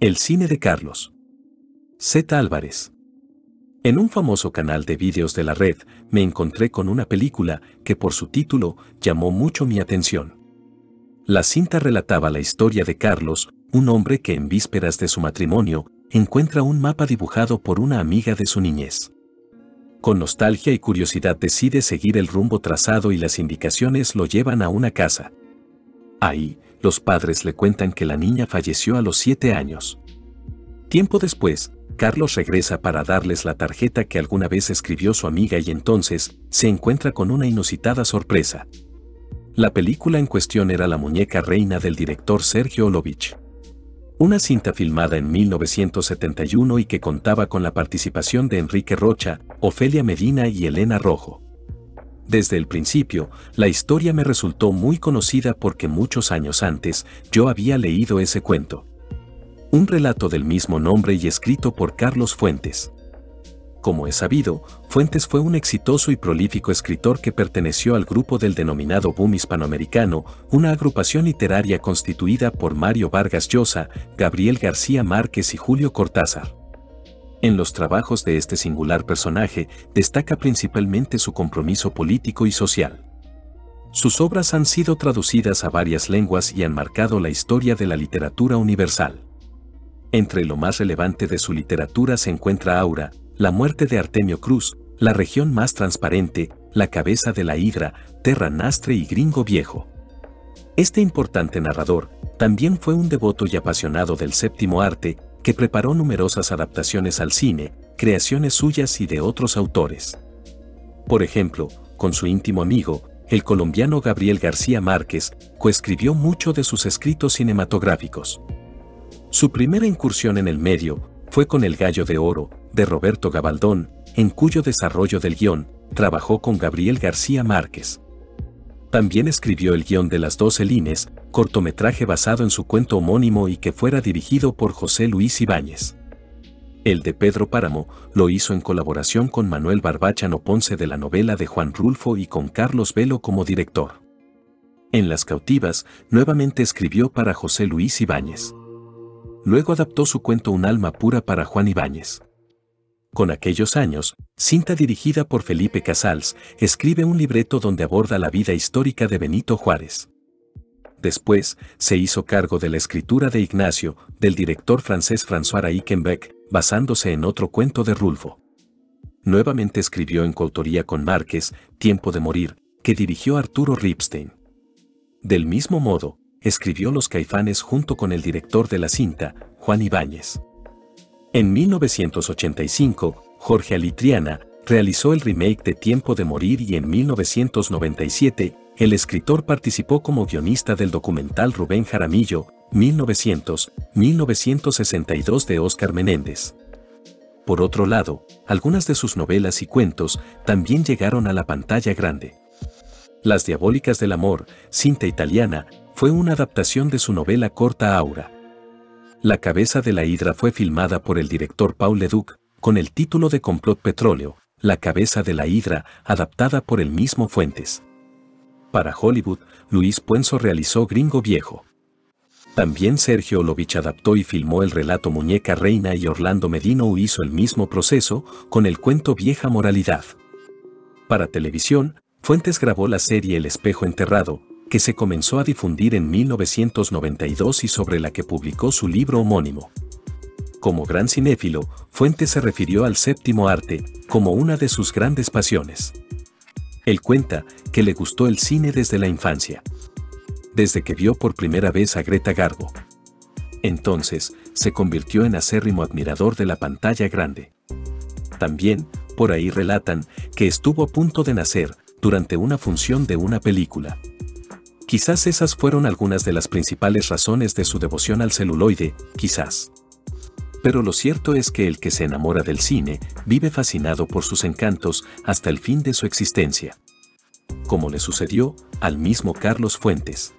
El cine de Carlos. Z. Álvarez. En un famoso canal de vídeos de la red, me encontré con una película que por su título llamó mucho mi atención. La cinta relataba la historia de Carlos, un hombre que en vísperas de su matrimonio, encuentra un mapa dibujado por una amiga de su niñez. Con nostalgia y curiosidad decide seguir el rumbo trazado y las indicaciones lo llevan a una casa. Ahí, los padres le cuentan que la niña falleció a los siete años. Tiempo después, Carlos regresa para darles la tarjeta que alguna vez escribió su amiga y entonces se encuentra con una inusitada sorpresa. La película en cuestión era La muñeca reina del director Sergio Olovich. Una cinta filmada en 1971 y que contaba con la participación de Enrique Rocha, Ofelia Medina y Elena Rojo. Desde el principio, la historia me resultó muy conocida porque muchos años antes yo había leído ese cuento. Un relato del mismo nombre y escrito por Carlos Fuentes. Como es sabido, Fuentes fue un exitoso y prolífico escritor que perteneció al grupo del denominado Boom Hispanoamericano, una agrupación literaria constituida por Mario Vargas Llosa, Gabriel García Márquez y Julio Cortázar. En los trabajos de este singular personaje destaca principalmente su compromiso político y social. Sus obras han sido traducidas a varias lenguas y han marcado la historia de la literatura universal. Entre lo más relevante de su literatura se encuentra Aura, La muerte de Artemio Cruz, La región más transparente, La cabeza de la hidra, Terra Nastre y Gringo Viejo. Este importante narrador también fue un devoto y apasionado del séptimo arte, que preparó numerosas adaptaciones al cine, creaciones suyas y de otros autores. Por ejemplo, con su íntimo amigo, el colombiano Gabriel García Márquez, coescribió mucho de sus escritos cinematográficos. Su primera incursión en el medio fue con El Gallo de Oro, de Roberto Gabaldón, en cuyo desarrollo del guion trabajó con Gabriel García Márquez. También escribió el guion de Las Doce Lines, cortometraje basado en su cuento homónimo y que fuera dirigido por José Luis Ibáñez. El de Pedro Páramo lo hizo en colaboración con Manuel Barbachano Ponce de la novela de Juan Rulfo y con Carlos Velo como director. En Las Cautivas, nuevamente escribió para José Luis Ibáñez. Luego adaptó su cuento Un alma pura para Juan Ibáñez. Con aquellos años, cinta dirigida por Felipe Casals, escribe un libreto donde aborda la vida histórica de Benito Juárez. Después, se hizo cargo de la escritura de Ignacio, del director francés François Reichenbeck, basándose en otro cuento de Rulfo. Nuevamente escribió en coautoría con Márquez, Tiempo de Morir, que dirigió Arturo Ripstein. Del mismo modo, escribió Los Caifanes junto con el director de la cinta, Juan Ibáñez. En 1985, Jorge Alitriana realizó el remake de Tiempo de Morir y en 1997, el escritor participó como guionista del documental Rubén Jaramillo, 1900-1962 de Óscar Menéndez. Por otro lado, algunas de sus novelas y cuentos también llegaron a la pantalla grande. Las Diabólicas del Amor, cinta italiana, fue una adaptación de su novela corta Aura. La cabeza de la hidra fue filmada por el director Paul Leduc, con el título de Complot Petróleo, La cabeza de la hidra, adaptada por el mismo Fuentes. Para Hollywood, Luis Puenzo realizó Gringo Viejo. También Sergio Olovich adaptó y filmó el relato Muñeca Reina y Orlando Medino hizo el mismo proceso con el cuento Vieja Moralidad. Para televisión, Fuentes grabó la serie El espejo enterrado, que se comenzó a difundir en 1992 y sobre la que publicó su libro homónimo. Como gran cinéfilo, Fuentes se refirió al séptimo arte como una de sus grandes pasiones. Él cuenta que le gustó el cine desde la infancia. Desde que vio por primera vez a Greta Garbo. Entonces, se convirtió en acérrimo admirador de la pantalla grande. También, por ahí relatan que estuvo a punto de nacer durante una función de una película. Quizás esas fueron algunas de las principales razones de su devoción al celuloide, quizás. Pero lo cierto es que el que se enamora del cine vive fascinado por sus encantos hasta el fin de su existencia. Como le sucedió al mismo Carlos Fuentes.